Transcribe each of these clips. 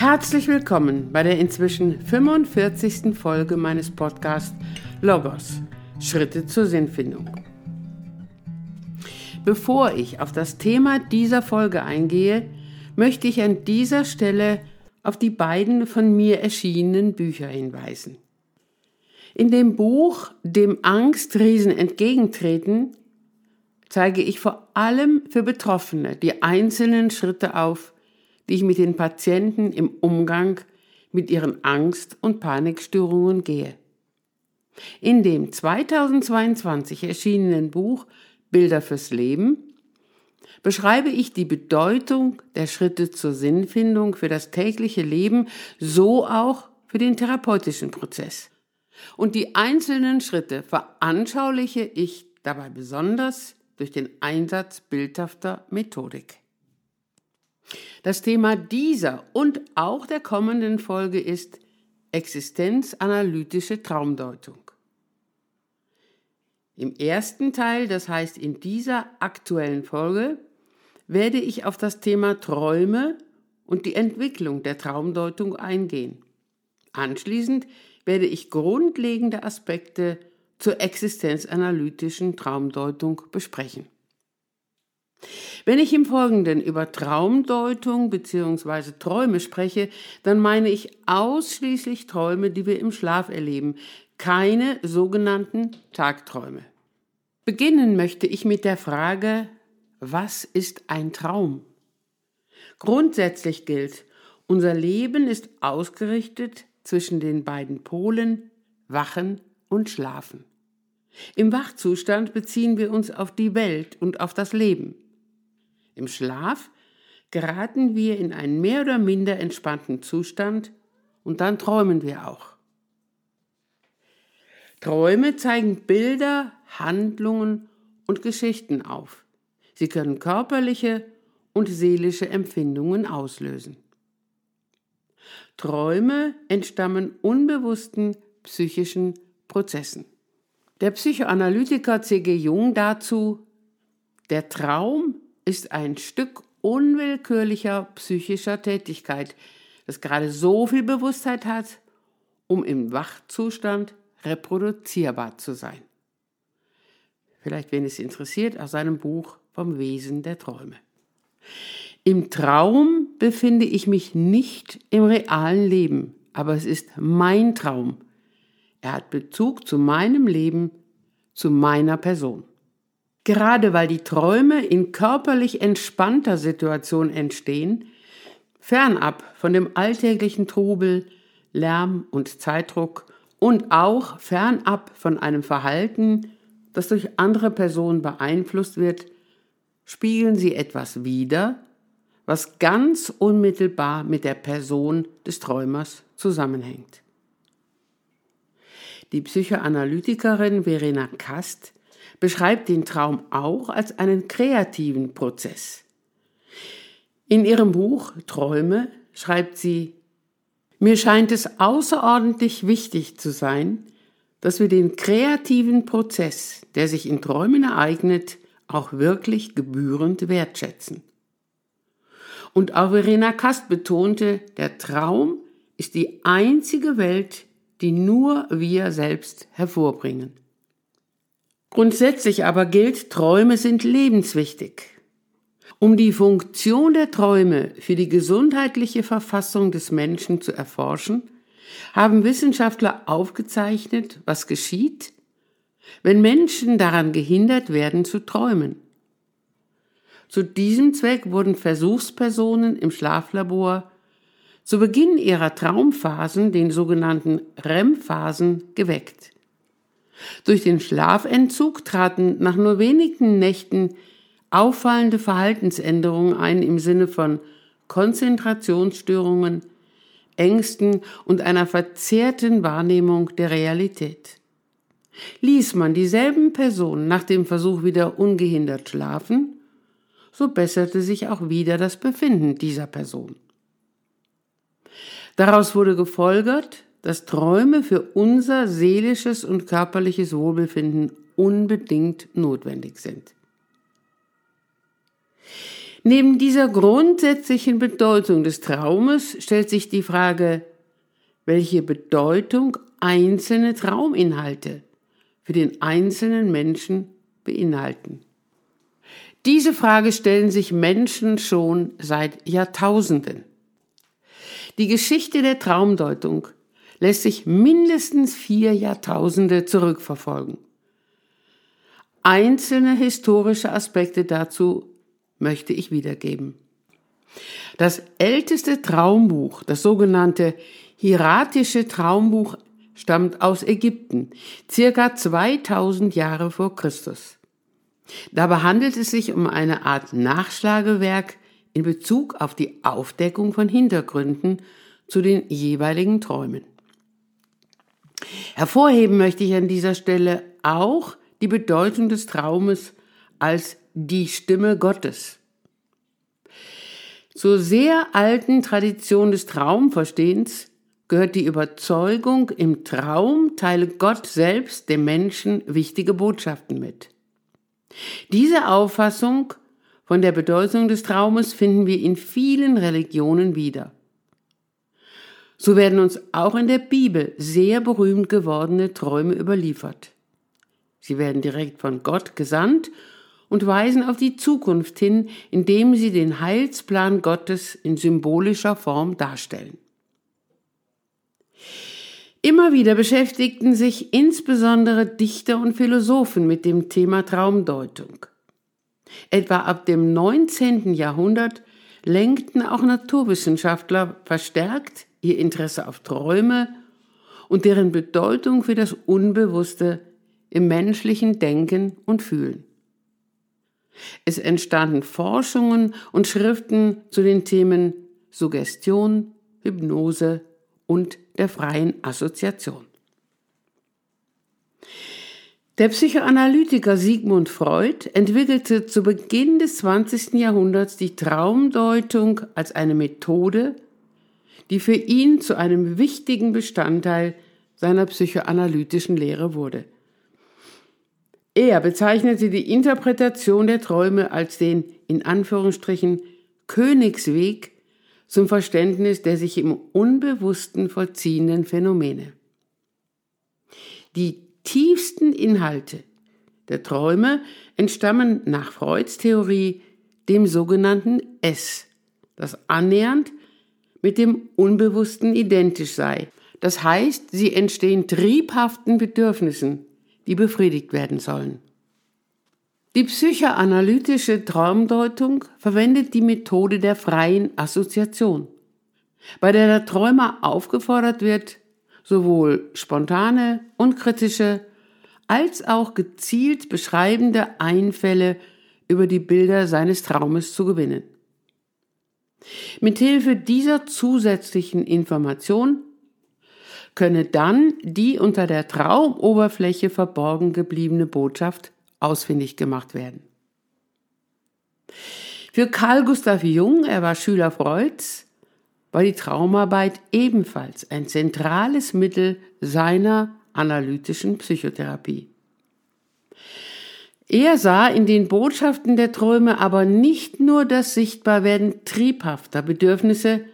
Herzlich willkommen bei der inzwischen 45. Folge meines Podcasts Logos Schritte zur Sinnfindung. Bevor ich auf das Thema dieser Folge eingehe, möchte ich an dieser Stelle auf die beiden von mir erschienenen Bücher hinweisen. In dem Buch Dem Angstriesen entgegentreten zeige ich vor allem für Betroffene die einzelnen Schritte auf, die ich mit den Patienten im Umgang mit ihren Angst- und Panikstörungen gehe. In dem 2022 erschienenen Buch Bilder fürs Leben beschreibe ich die Bedeutung der Schritte zur Sinnfindung für das tägliche Leben, so auch für den therapeutischen Prozess. Und die einzelnen Schritte veranschauliche ich dabei besonders durch den Einsatz bildhafter Methodik. Das Thema dieser und auch der kommenden Folge ist existenzanalytische Traumdeutung. Im ersten Teil, das heißt in dieser aktuellen Folge, werde ich auf das Thema Träume und die Entwicklung der Traumdeutung eingehen. Anschließend werde ich grundlegende Aspekte zur existenzanalytischen Traumdeutung besprechen. Wenn ich im Folgenden über Traumdeutung bzw. Träume spreche, dann meine ich ausschließlich Träume, die wir im Schlaf erleben, keine sogenannten Tagträume. Beginnen möchte ich mit der Frage, was ist ein Traum? Grundsätzlich gilt, unser Leben ist ausgerichtet zwischen den beiden Polen Wachen und Schlafen. Im Wachzustand beziehen wir uns auf die Welt und auf das Leben. Im Schlaf geraten wir in einen mehr oder minder entspannten Zustand und dann träumen wir auch. Träume zeigen Bilder, Handlungen und Geschichten auf. Sie können körperliche und seelische Empfindungen auslösen. Träume entstammen unbewussten psychischen Prozessen. Der Psychoanalytiker C.G. Jung dazu, der Traum ist ein Stück unwillkürlicher psychischer Tätigkeit, das gerade so viel Bewusstheit hat, um im Wachzustand reproduzierbar zu sein. Vielleicht, wenn es interessiert, aus seinem Buch vom Wesen der Träume. Im Traum befinde ich mich nicht im realen Leben, aber es ist mein Traum. Er hat Bezug zu meinem Leben, zu meiner Person. Gerade weil die Träume in körperlich entspannter Situation entstehen, fernab von dem alltäglichen Trubel, Lärm und Zeitdruck und auch fernab von einem Verhalten, das durch andere Personen beeinflusst wird, spiegeln sie etwas wider, was ganz unmittelbar mit der Person des Träumers zusammenhängt. Die Psychoanalytikerin Verena Kast beschreibt den Traum auch als einen kreativen Prozess. In ihrem Buch Träume schreibt sie, mir scheint es außerordentlich wichtig zu sein, dass wir den kreativen Prozess, der sich in Träumen ereignet, auch wirklich gebührend wertschätzen. Und auch Verena Kast betonte, der Traum ist die einzige Welt, die nur wir selbst hervorbringen. Grundsätzlich aber gilt, Träume sind lebenswichtig. Um die Funktion der Träume für die gesundheitliche Verfassung des Menschen zu erforschen, haben Wissenschaftler aufgezeichnet, was geschieht, wenn Menschen daran gehindert werden zu träumen. Zu diesem Zweck wurden Versuchspersonen im Schlaflabor zu Beginn ihrer Traumphasen, den sogenannten REM-Phasen, geweckt. Durch den Schlafentzug traten nach nur wenigen Nächten auffallende Verhaltensänderungen ein im Sinne von Konzentrationsstörungen, Ängsten und einer verzerrten Wahrnehmung der Realität. Ließ man dieselben Personen nach dem Versuch wieder ungehindert schlafen, so besserte sich auch wieder das Befinden dieser Person. Daraus wurde gefolgert, dass Träume für unser seelisches und körperliches Wohlbefinden unbedingt notwendig sind. Neben dieser grundsätzlichen Bedeutung des Traumes stellt sich die Frage, welche Bedeutung einzelne Trauminhalte für den einzelnen Menschen beinhalten. Diese Frage stellen sich Menschen schon seit Jahrtausenden. Die Geschichte der Traumdeutung lässt sich mindestens vier Jahrtausende zurückverfolgen. Einzelne historische Aspekte dazu möchte ich wiedergeben. Das älteste Traumbuch, das sogenannte hieratische Traumbuch, stammt aus Ägypten, circa 2000 Jahre vor Christus. Dabei handelt es sich um eine Art Nachschlagewerk in Bezug auf die Aufdeckung von Hintergründen zu den jeweiligen Träumen. Hervorheben möchte ich an dieser Stelle auch die Bedeutung des Traumes als die Stimme Gottes. Zur sehr alten Tradition des Traumverstehens gehört die Überzeugung, im Traum teile Gott selbst dem Menschen wichtige Botschaften mit. Diese Auffassung von der Bedeutung des Traumes finden wir in vielen Religionen wieder. So werden uns auch in der Bibel sehr berühmt gewordene Träume überliefert. Sie werden direkt von Gott gesandt und weisen auf die Zukunft hin, indem sie den Heilsplan Gottes in symbolischer Form darstellen. Immer wieder beschäftigten sich insbesondere Dichter und Philosophen mit dem Thema Traumdeutung. Etwa ab dem 19. Jahrhundert lenkten auch Naturwissenschaftler verstärkt ihr Interesse auf Träume und deren Bedeutung für das Unbewusste im menschlichen Denken und Fühlen. Es entstanden Forschungen und Schriften zu den Themen Suggestion, Hypnose und der freien Assoziation. Der Psychoanalytiker Sigmund Freud entwickelte zu Beginn des 20. Jahrhunderts die Traumdeutung als eine Methode, die für ihn zu einem wichtigen Bestandteil seiner psychoanalytischen Lehre wurde. Er bezeichnete die Interpretation der Träume als den in Anführungsstrichen Königsweg zum Verständnis der sich im Unbewussten vollziehenden Phänomene. Die tiefsten Inhalte der Träume entstammen nach Freuds Theorie dem sogenannten S, das annähernd mit dem Unbewussten identisch sei. Das heißt, sie entstehen triebhaften Bedürfnissen, die befriedigt werden sollen. Die psychoanalytische Traumdeutung verwendet die Methode der freien Assoziation, bei der der Träumer aufgefordert wird, sowohl spontane und kritische als auch gezielt beschreibende Einfälle über die Bilder seines Traumes zu gewinnen. Mithilfe dieser zusätzlichen Information könne dann die unter der Traumoberfläche verborgen gebliebene Botschaft ausfindig gemacht werden. Für Carl Gustav Jung, er war Schüler Freuds, war die Traumarbeit ebenfalls ein zentrales Mittel seiner analytischen Psychotherapie. Er sah in den Botschaften der Träume aber nicht nur das Sichtbarwerden triebhafter Bedürfnisse,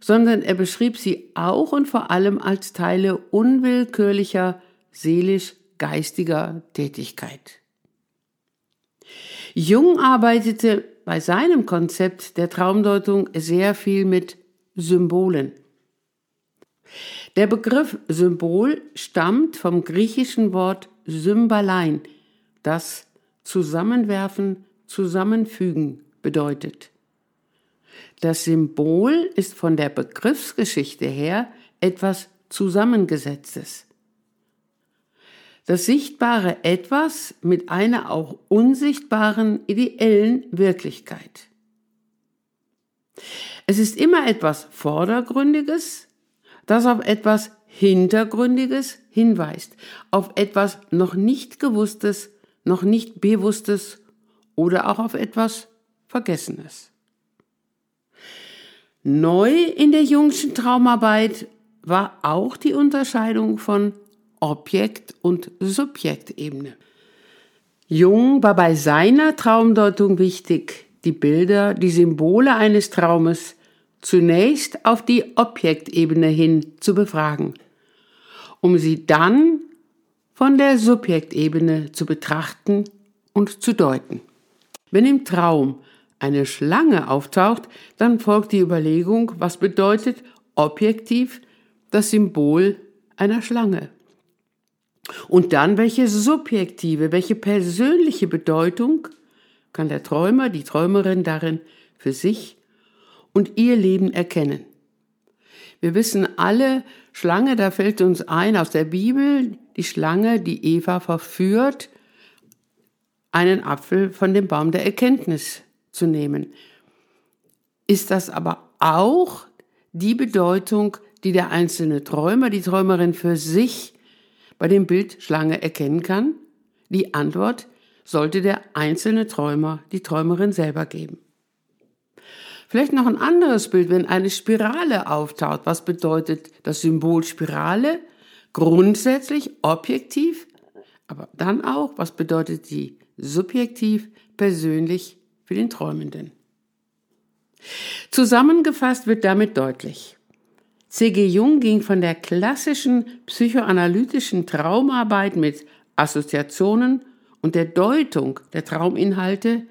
sondern er beschrieb sie auch und vor allem als Teile unwillkürlicher seelisch-geistiger Tätigkeit. Jung arbeitete bei seinem Konzept der Traumdeutung sehr viel mit Symbolen. Der Begriff Symbol stammt vom griechischen Wort Symbalein, das zusammenwerfen, zusammenfügen bedeutet. Das Symbol ist von der Begriffsgeschichte her etwas Zusammengesetztes. Das sichtbare Etwas mit einer auch unsichtbaren ideellen Wirklichkeit. Es ist immer etwas Vordergründiges, das auf etwas Hintergründiges hinweist, auf etwas noch nicht Gewusstes, noch nicht Bewusstes oder auch auf etwas Vergessenes. Neu in der jungschen Traumarbeit war auch die Unterscheidung von Objekt- und Subjektebene. Jung war bei seiner Traumdeutung wichtig, die Bilder, die Symbole eines Traumes zunächst auf die Objektebene hin zu befragen, um sie dann von der Subjektebene zu betrachten und zu deuten. Wenn im Traum eine Schlange auftaucht, dann folgt die Überlegung, was bedeutet objektiv das Symbol einer Schlange. Und dann welche subjektive, welche persönliche Bedeutung kann der Träumer, die Träumerin darin für sich und ihr Leben erkennen. Wir wissen alle, Schlange, da fällt uns ein aus der Bibel, die Schlange, die Eva verführt, einen Apfel von dem Baum der Erkenntnis zu nehmen. Ist das aber auch die Bedeutung, die der einzelne Träumer, die Träumerin für sich bei dem Bild Schlange erkennen kann? Die Antwort sollte der einzelne Träumer, die Träumerin selber geben. Vielleicht noch ein anderes Bild, wenn eine Spirale auftaucht. Was bedeutet das Symbol Spirale? Grundsätzlich objektiv, aber dann auch, was bedeutet sie subjektiv, persönlich für den Träumenden? Zusammengefasst wird damit deutlich, C.G. Jung ging von der klassischen psychoanalytischen Traumarbeit mit Assoziationen und der Deutung der Trauminhalte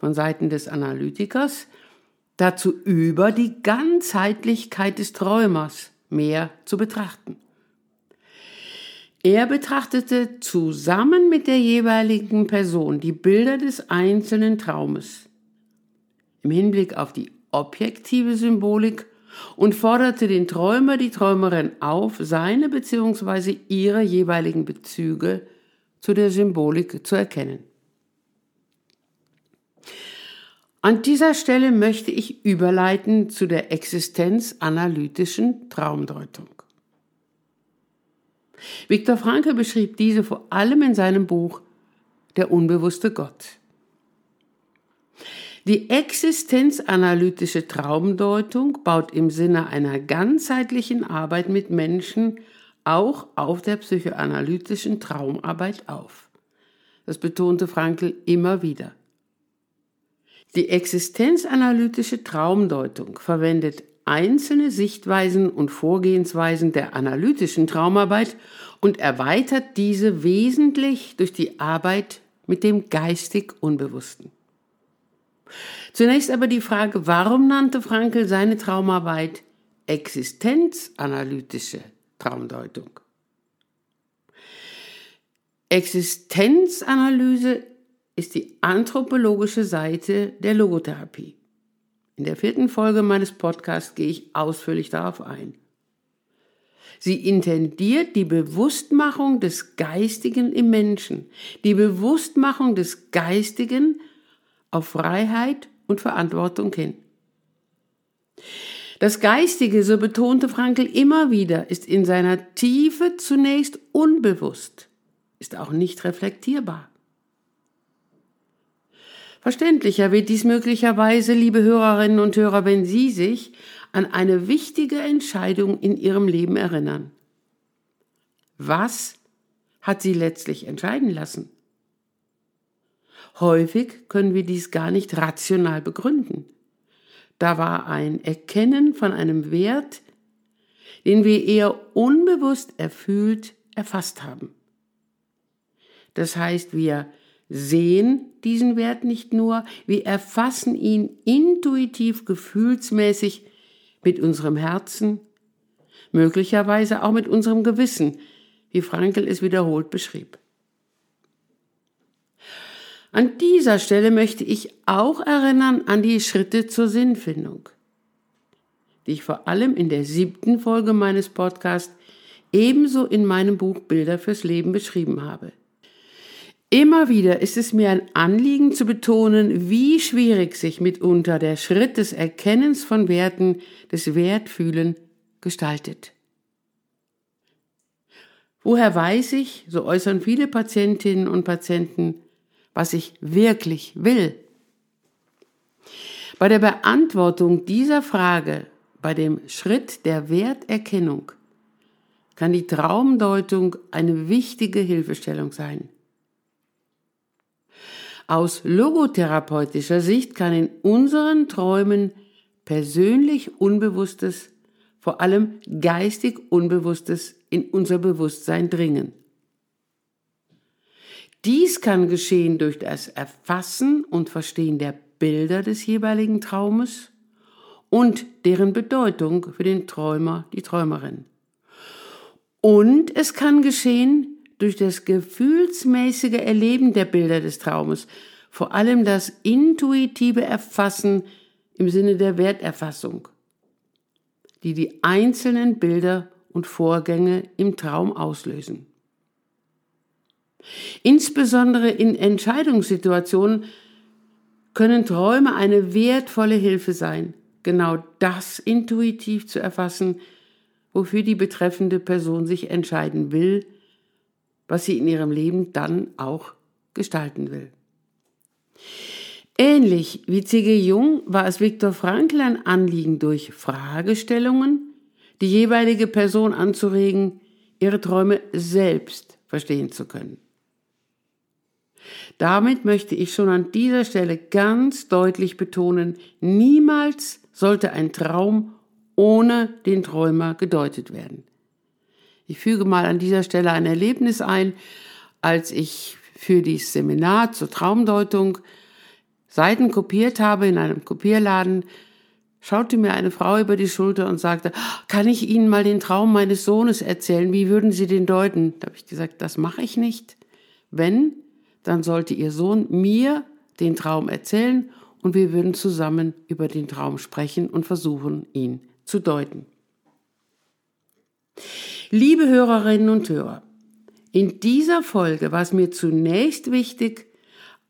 von Seiten des Analytikers dazu über, die Ganzheitlichkeit des Träumers mehr zu betrachten. Er betrachtete zusammen mit der jeweiligen Person die Bilder des einzelnen Traumes im Hinblick auf die objektive Symbolik und forderte den Träumer, die Träumerin auf, seine bzw. ihre jeweiligen Bezüge zu der Symbolik zu erkennen. An dieser Stelle möchte ich überleiten zu der existenzanalytischen Traumdeutung. Viktor Frankl beschrieb diese vor allem in seinem Buch Der unbewusste Gott. Die existenzanalytische Traumdeutung baut im Sinne einer ganzheitlichen Arbeit mit Menschen auch auf der psychoanalytischen Traumarbeit auf. Das betonte Frankl immer wieder. Die existenzanalytische Traumdeutung verwendet einzelne Sichtweisen und Vorgehensweisen der analytischen Traumarbeit und erweitert diese wesentlich durch die Arbeit mit dem geistig Unbewussten. Zunächst aber die Frage, warum nannte Frankl seine Traumarbeit existenzanalytische Traumdeutung? Existenzanalyse ist die anthropologische Seite der Logotherapie. In der vierten Folge meines Podcasts gehe ich ausführlich darauf ein. Sie intendiert die Bewusstmachung des Geistigen im Menschen, die Bewusstmachung des Geistigen auf Freiheit und Verantwortung hin. Das Geistige, so betonte Frankl immer wieder, ist in seiner Tiefe zunächst unbewusst, ist auch nicht reflektierbar. Verständlicher wird dies möglicherweise, liebe Hörerinnen und Hörer, wenn Sie sich an eine wichtige Entscheidung in Ihrem Leben erinnern. Was hat Sie letztlich entscheiden lassen? Häufig können wir dies gar nicht rational begründen. Da war ein Erkennen von einem Wert, den wir eher unbewusst erfüllt erfasst haben. Das heißt, wir sehen diesen Wert nicht nur, wir erfassen ihn intuitiv, gefühlsmäßig mit unserem Herzen, möglicherweise auch mit unserem Gewissen, wie Frankel es wiederholt beschrieb. An dieser Stelle möchte ich auch erinnern an die Schritte zur Sinnfindung, die ich vor allem in der siebten Folge meines Podcasts ebenso in meinem Buch Bilder fürs Leben beschrieben habe. Immer wieder ist es mir ein Anliegen zu betonen, wie schwierig sich mitunter der Schritt des Erkennens von Werten, des Wertfühlen gestaltet. Woher weiß ich, so äußern viele Patientinnen und Patienten, was ich wirklich will? Bei der Beantwortung dieser Frage, bei dem Schritt der Werterkennung, kann die Traumdeutung eine wichtige Hilfestellung sein. Aus logotherapeutischer Sicht kann in unseren Träumen persönlich Unbewusstes, vor allem geistig Unbewusstes in unser Bewusstsein dringen. Dies kann geschehen durch das Erfassen und Verstehen der Bilder des jeweiligen Traumes und deren Bedeutung für den Träumer, die Träumerin. Und es kann geschehen durch das gefühlsmäßige Erleben der Bilder des Traumes, vor allem das intuitive Erfassen im Sinne der Werterfassung, die die einzelnen Bilder und Vorgänge im Traum auslösen. Insbesondere in Entscheidungssituationen können Träume eine wertvolle Hilfe sein, genau das intuitiv zu erfassen, wofür die betreffende Person sich entscheiden will, was sie in ihrem Leben dann auch gestalten will. Ähnlich wie C.G. Jung war es Viktor Frankl ein Anliegen, durch Fragestellungen die jeweilige Person anzuregen, ihre Träume selbst verstehen zu können. Damit möchte ich schon an dieser Stelle ganz deutlich betonen, niemals sollte ein Traum ohne den Träumer gedeutet werden. Ich füge mal an dieser Stelle ein Erlebnis ein, als ich für dieses Seminar zur Traumdeutung Seiten kopiert habe in einem Kopierladen, schaute mir eine Frau über die Schulter und sagte, kann ich Ihnen mal den Traum meines Sohnes erzählen? Wie würden Sie den deuten? Da habe ich gesagt, das mache ich nicht. Wenn, dann sollte Ihr Sohn mir den Traum erzählen und wir würden zusammen über den Traum sprechen und versuchen, ihn zu deuten. Liebe Hörerinnen und Hörer, in dieser Folge war es mir zunächst wichtig,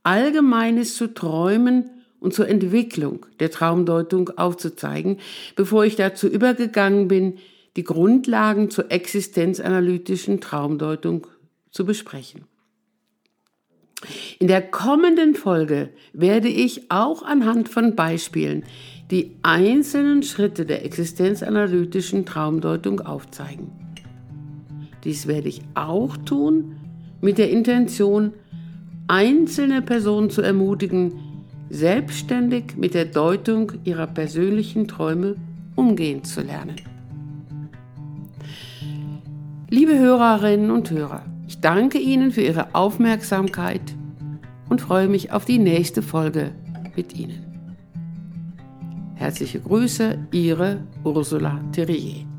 Allgemeines zu träumen und zur Entwicklung der Traumdeutung aufzuzeigen, bevor ich dazu übergegangen bin, die Grundlagen zur existenzanalytischen Traumdeutung zu besprechen. In der kommenden Folge werde ich auch anhand von Beispielen die einzelnen Schritte der existenzanalytischen Traumdeutung aufzeigen. Dies werde ich auch tun mit der Intention, einzelne Personen zu ermutigen, selbstständig mit der Deutung ihrer persönlichen Träume umgehen zu lernen. Liebe Hörerinnen und Hörer, ich danke Ihnen für Ihre Aufmerksamkeit und freue mich auf die nächste Folge mit Ihnen. Herzliche Grüße, Ihre Ursula Terrier.